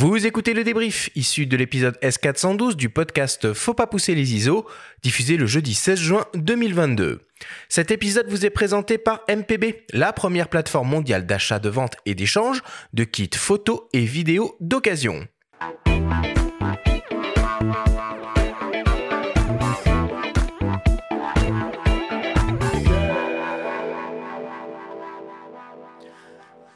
Vous écoutez le débrief issu de l'épisode S412 du podcast Faut pas pousser les ISO, diffusé le jeudi 16 juin 2022. Cet épisode vous est présenté par MPB, la première plateforme mondiale d'achat, de vente et d'échange de kits photos et vidéos d'occasion.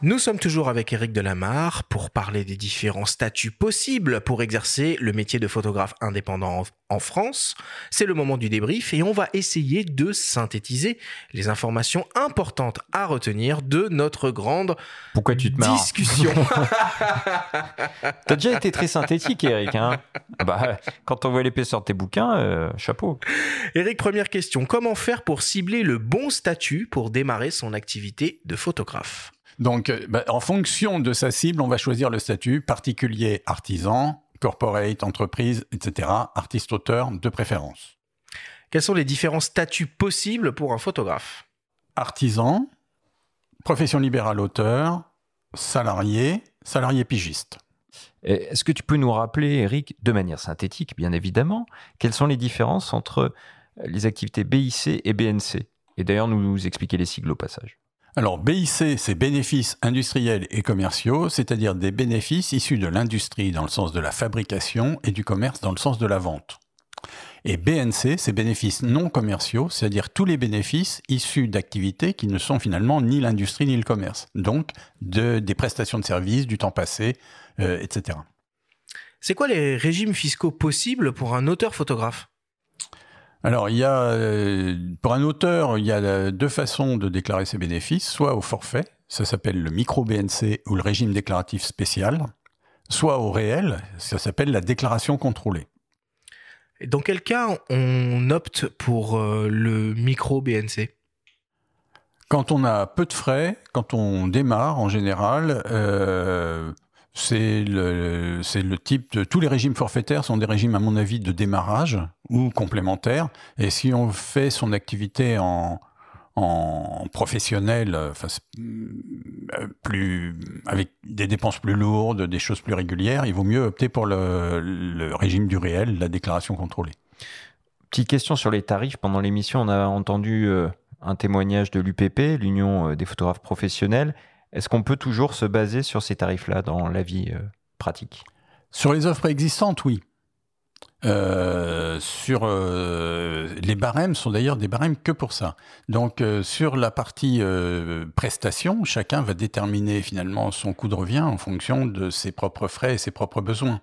Nous sommes toujours avec Eric Delamarre pour parler des différents statuts possibles pour exercer le métier de photographe indépendant en France. C'est le moment du débrief et on va essayer de synthétiser les informations importantes à retenir de notre grande Pourquoi tu te discussion. T'as déjà été très synthétique, Eric. Hein? Bah, quand on voit l'épaisseur de tes bouquins, euh, chapeau. Eric, première question. Comment faire pour cibler le bon statut pour démarrer son activité de photographe? Donc, euh, bah, en fonction de sa cible, on va choisir le statut particulier, artisan, corporate, entreprise, etc., artiste-auteur de préférence. Quels sont les différents statuts possibles pour un photographe? Artisan, profession libérale auteur, salarié, salarié pigiste. Est-ce que tu peux nous rappeler, Eric, de manière synthétique, bien évidemment, quelles sont les différences entre les activités BIC et BNC Et d'ailleurs, nous expliquer les sigles au passage. Alors, BIC, c'est bénéfices industriels et commerciaux, c'est-à-dire des bénéfices issus de l'industrie dans le sens de la fabrication et du commerce dans le sens de la vente. Et BNC, c'est bénéfices non commerciaux, c'est-à-dire tous les bénéfices issus d'activités qui ne sont finalement ni l'industrie ni le commerce. Donc, de, des prestations de services, du temps passé, euh, etc. C'est quoi les régimes fiscaux possibles pour un auteur photographe? Alors, il y a, euh, pour un auteur, il y a euh, deux façons de déclarer ses bénéfices, soit au forfait, ça s'appelle le micro-BNC ou le régime déclaratif spécial, soit au réel, ça s'appelle la déclaration contrôlée. Dans quel cas on opte pour euh, le micro BNC Quand on a peu de frais, quand on démarre en général, euh, c'est le, type de... Tous les régimes forfaitaires sont des régimes, à mon avis, de démarrage ou complémentaires. Et si on fait son activité en, professionnel, euh, enfin, euh, plus, avec des dépenses plus lourdes, des choses plus régulières, il vaut mieux opter pour le, régime du réel, la déclaration contrôlée. Petite question sur les tarifs. Pendant l'émission, on a entendu euh, un témoignage de l'UPP, l'Union des photographes professionnels. Est-ce qu'on peut toujours se baser sur ces tarifs-là dans la vie euh, pratique? Sur les offres existantes, oui. Euh, sur euh, les barèmes sont d'ailleurs des barèmes que pour ça. Donc sur la partie prestation, chacun va déterminer finalement son coût de revient en fonction de ses propres frais et ses propres besoins.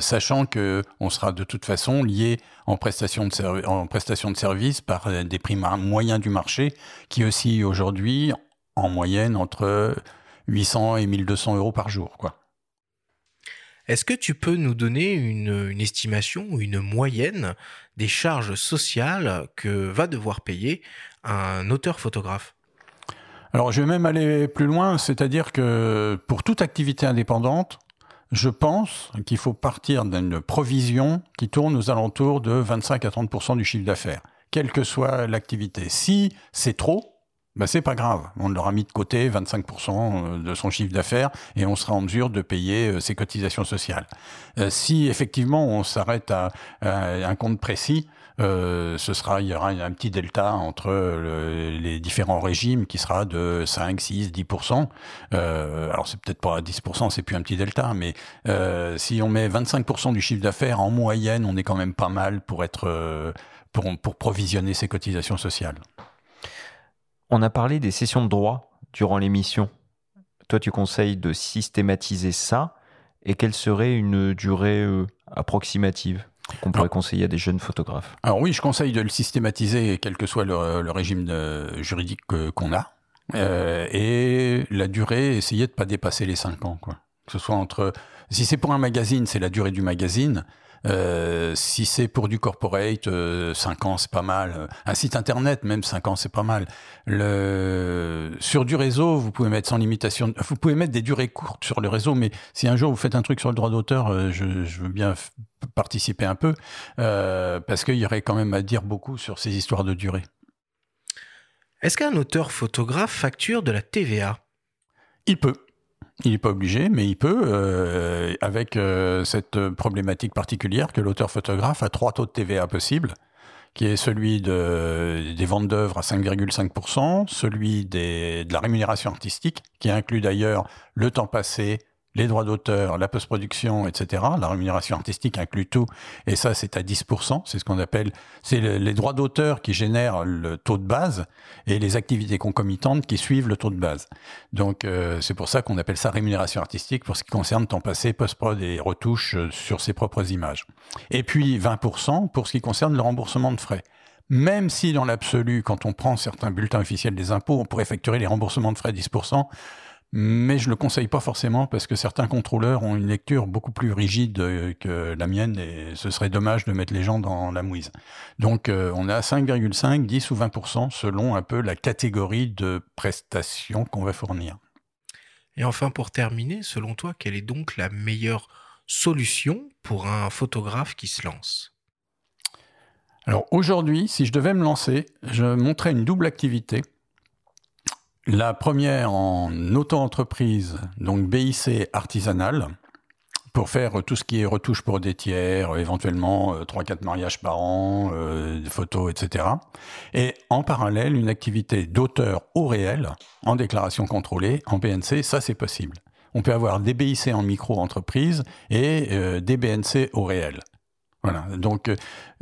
Sachant que on sera de toute façon lié en prestation de, en prestation de service par des prix moyens du marché qui oscillent aujourd'hui en moyenne entre 800 et 1200 euros par jour. Quoi. Est-ce que tu peux nous donner une, une estimation ou une moyenne des charges sociales que va devoir payer un auteur photographe? Alors, je vais même aller plus loin, c'est-à-dire que pour toute activité indépendante, je pense qu'il faut partir d'une provision qui tourne aux alentours de 25 à 30% du chiffre d'affaires, quelle que soit l'activité. Si c'est trop, ben c'est pas grave. On l'aura mis de côté 25% de son chiffre d'affaires et on sera en mesure de payer euh, ses cotisations sociales. Euh, si effectivement on s'arrête à, un compte précis, euh, ce sera, il y aura un petit delta entre le- les différents régimes qui sera de 5, 6, 10%. Euh, alors c'est peut-être pas à 10%, c'est plus un petit delta, mais euh, si on met 25% du chiffre d'affaires en moyenne, on est quand même pas mal pour être euh, pour, pour provisionner ses cotisations sociales. On a parlé des sessions de droit durant l'émission. Toi, tu conseilles de systématiser ça. Et quelle serait une durée euh, approximative qu'on pourrait conseiller à des jeunes photographes? Alors oui, je conseille de le systématiser, quel que soit le, le régime de- juridique que- qu'on a. Euh, et la durée, essayer de pas dépasser les 5 ans. Quoi. Que ce soit entre... Si c'est pour un magazine, c'est la durée du magazine. Euh, si c'est pour du corporate, 5 ans, c'est pas mal. Un site internet, même 5 ans, c'est pas mal. Le... Sur du réseau, vous pouvez mettre sans limitation. Vous pouvez mettre des durées courtes sur le réseau, mais si un jour vous faites un truc sur le droit d'auteur, euh, je, je veux bien participer un peu, euh, parce qu'il y aurait quand même à dire beaucoup sur ces histoires de durée. Est-ce qu'un auteur photographe facture de la TVA Il peut. Il n'est pas obligé, mais il peut, euh, avec euh, cette problématique particulière que l'auteur photographe a trois taux de TVA possibles, qui est celui de, des ventes d'œuvres à 5,5%, celui des, de la rémunération artistique, qui inclut d'ailleurs le temps passé, les droits d'auteur, la post-production, etc. La rémunération artistique inclut tout, et ça c'est à 10%, c'est ce qu'on appelle, c'est les droits d'auteur qui génèrent le taux de base et les activités concomitantes qui suivent le taux de base. Donc euh, c'est pour ça qu'on appelle ça rémunération artistique pour ce qui concerne temps passé, post-prod et retouches sur ses propres images. Et puis 20% pour ce qui concerne le remboursement de frais même si dans l'absolu, quand on prend certains bulletins officiels des impôts, on pourrait facturer les remboursements de frais 10%, mais je le conseille pas forcément parce que certains contrôleurs ont une lecture beaucoup plus rigide euh, que la mienne et ce serait dommage de mettre les gens dans la mouise. Donc euh, on a 5,5, 10 ou 20% selon un peu la catégorie de prestations qu'on va fournir. Et enfin pour terminer, selon toi, quelle est donc la meilleure solution pour un photographe qui se lance? Alors aujourd'hui, si je devais me lancer, je montrais une double activité la première en auto-entreprise, donc BIC artisanale, pour faire tout ce qui est retouche pour des tiers, éventuellement 3-4 euh, mariages par an, euh, photos, etc. Et en parallèle, une activité d'auteur au réel, en déclaration contrôlée, en BNC, ça c'est possible. On peut avoir des BIC en micro-entreprise et euh, des BNC au réel. Voilà, donc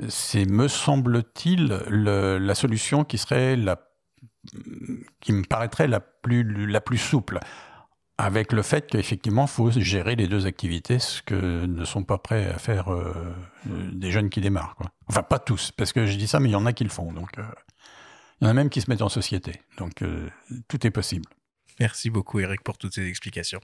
c'est, me semble-t-il, la solution qui serait la qui me paraîtrait la plus, la plus souple, avec le fait qu'effectivement, il faut gérer les deux activités, ce que ne sont pas prêts à faire euh, euh, des jeunes qui démarrent. Quoi. Enfin, pas tous, parce que je dis ça, mais il y en a qui le font. Donc, euh, il y en a même qui se mettent en société. Donc, tout est possible. Merci beaucoup, Eric, pour toutes ces explications.